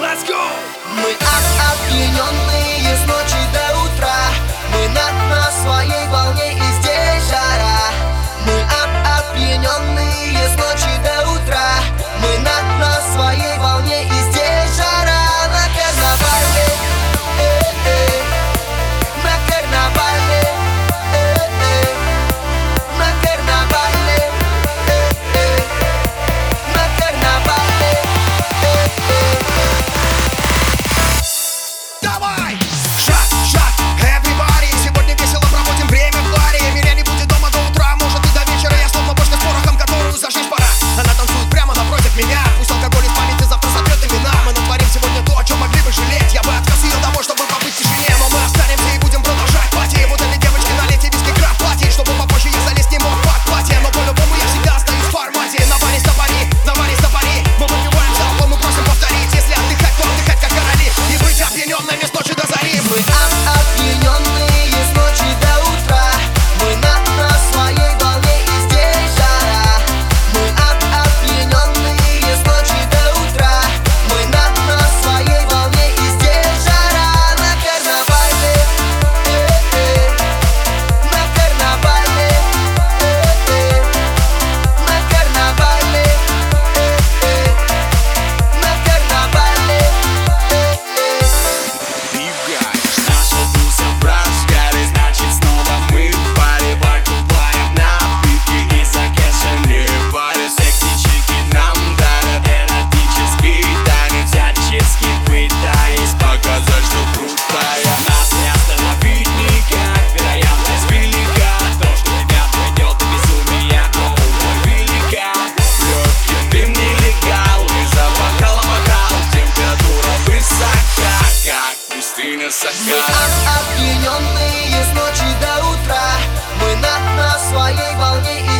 Let's go! Мы от опьяненные с ночи до утра Мы на, на своей высока Мы опьяненные с ночи до утра. Мы на, на своей волне и